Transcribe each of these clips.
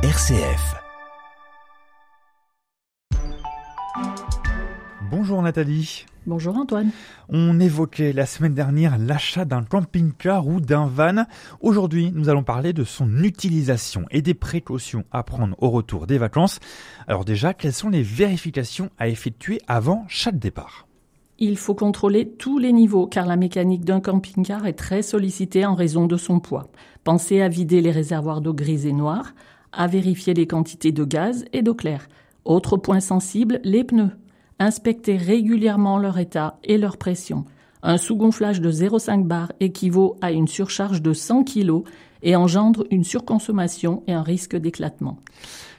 RCF. Bonjour Nathalie. Bonjour Antoine. On évoquait la semaine dernière l'achat d'un camping-car ou d'un van. Aujourd'hui, nous allons parler de son utilisation et des précautions à prendre au retour des vacances. Alors déjà, quelles sont les vérifications à effectuer avant chaque départ? Il faut contrôler tous les niveaux car la mécanique d'un camping-car est très sollicitée en raison de son poids. Pensez à vider les réservoirs d'eau grise et noire, à vérifier les quantités de gaz et d'eau claire. Autre point sensible, les pneus. Inspectez régulièrement leur état et leur pression. Un sous-gonflage de 0,5 bar équivaut à une surcharge de 100 kg et engendre une surconsommation et un risque d'éclatement.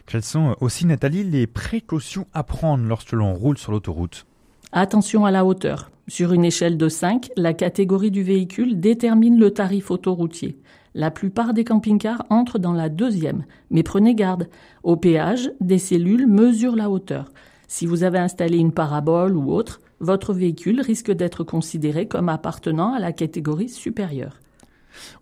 Quelles sont aussi, Nathalie, les précautions à prendre lorsque l'on roule sur l'autoroute? Attention à la hauteur. Sur une échelle de 5, la catégorie du véhicule détermine le tarif autoroutier. La plupart des camping-cars entrent dans la deuxième, mais prenez garde. Au péage, des cellules mesurent la hauteur. Si vous avez installé une parabole ou autre, votre véhicule risque d'être considéré comme appartenant à la catégorie supérieure.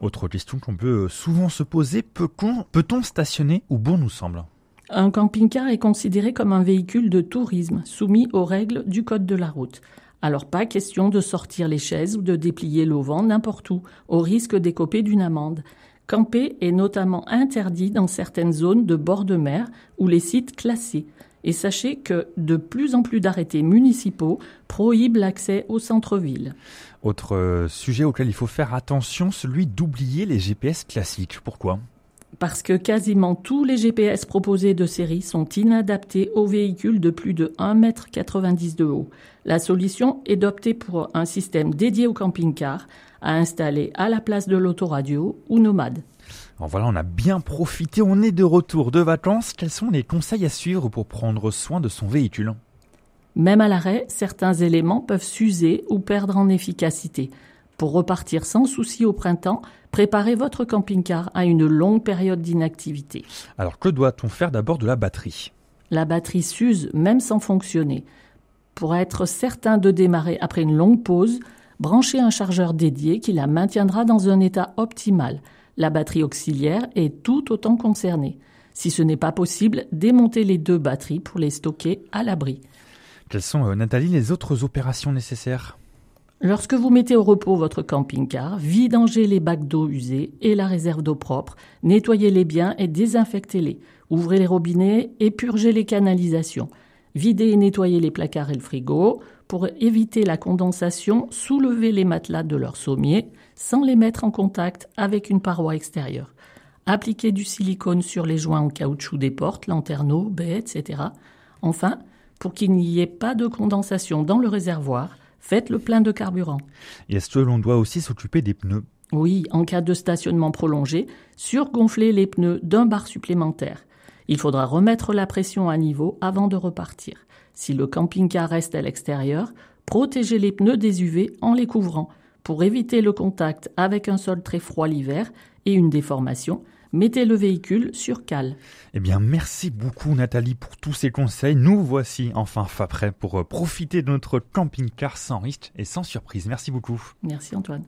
Autre question qu'on peut souvent se poser, peut-on stationner où bon nous semble? Un camping-car est considéré comme un véhicule de tourisme soumis aux règles du code de la route. Alors pas question de sortir les chaises ou de déplier l'auvent n'importe où, au risque d'écoper d'une amende. Camper est notamment interdit dans certaines zones de bord de mer ou les sites classés. Et sachez que de plus en plus d'arrêtés municipaux prohibent l'accès au centre-ville. Autre euh, sujet auquel il faut faire attention, celui d'oublier les GPS classiques. Pourquoi? Parce que quasiment tous les GPS proposés de série sont inadaptés aux véhicules de plus de 1,90 m de haut. La solution est d'opter pour un système dédié au camping-car à installer à la place de l'autoradio ou nomade. Alors voilà, on a bien profité, on est de retour de vacances. Quels sont les conseils à suivre pour prendre soin de son véhicule? Même à l'arrêt, certains éléments peuvent s'user ou perdre en efficacité. Pour repartir sans souci au printemps, préparez votre camping-car à une longue période d'inactivité. Alors que doit-on faire d'abord de la batterie? La batterie s'use même sans fonctionner. Pour être certain de démarrer après une longue pause, branchez un chargeur dédié qui la maintiendra dans un état optimal. La batterie auxiliaire est tout autant concernée. Si ce n'est pas possible, démontez les deux batteries pour les stocker à l'abri. Quelles sont, euh, Nathalie, les autres opérations nécessaires? Lorsque vous mettez au repos votre camping-car, vidangez les bacs d'eau usés et la réserve d'eau propre, nettoyez-les bien et désinfectez-les. Ouvrez les robinets et purgez les canalisations. Videz et nettoyez les placards et le frigo. Pour éviter la condensation, soulevez les matelas de leur sommier sans les mettre en contact avec une paroi extérieure. Appliquez du silicone sur les joints en caoutchouc des portes, lanterneaux, baies, etc. Enfin, pour qu'il n'y ait pas de condensation dans le réservoir, Faites le plein de carburant. Est-ce que l'on doit aussi s'occuper des pneus? Oui, en cas de stationnement prolongé, surgonfler les pneus d'un bar supplémentaire. Il faudra remettre la pression à niveau avant de repartir. Si le camping-car reste à l'extérieur, protégez les pneus des UV en les couvrant. Pour éviter le contact avec un sol très froid l'hiver et une déformation, mettez le véhicule sur cale. Eh bien, merci beaucoup Nathalie pour tous ces conseils. Nous voici enfin prêts pour euh, profiter de notre camping-car sans risque et sans surprise. Merci beaucoup. Merci Antoine.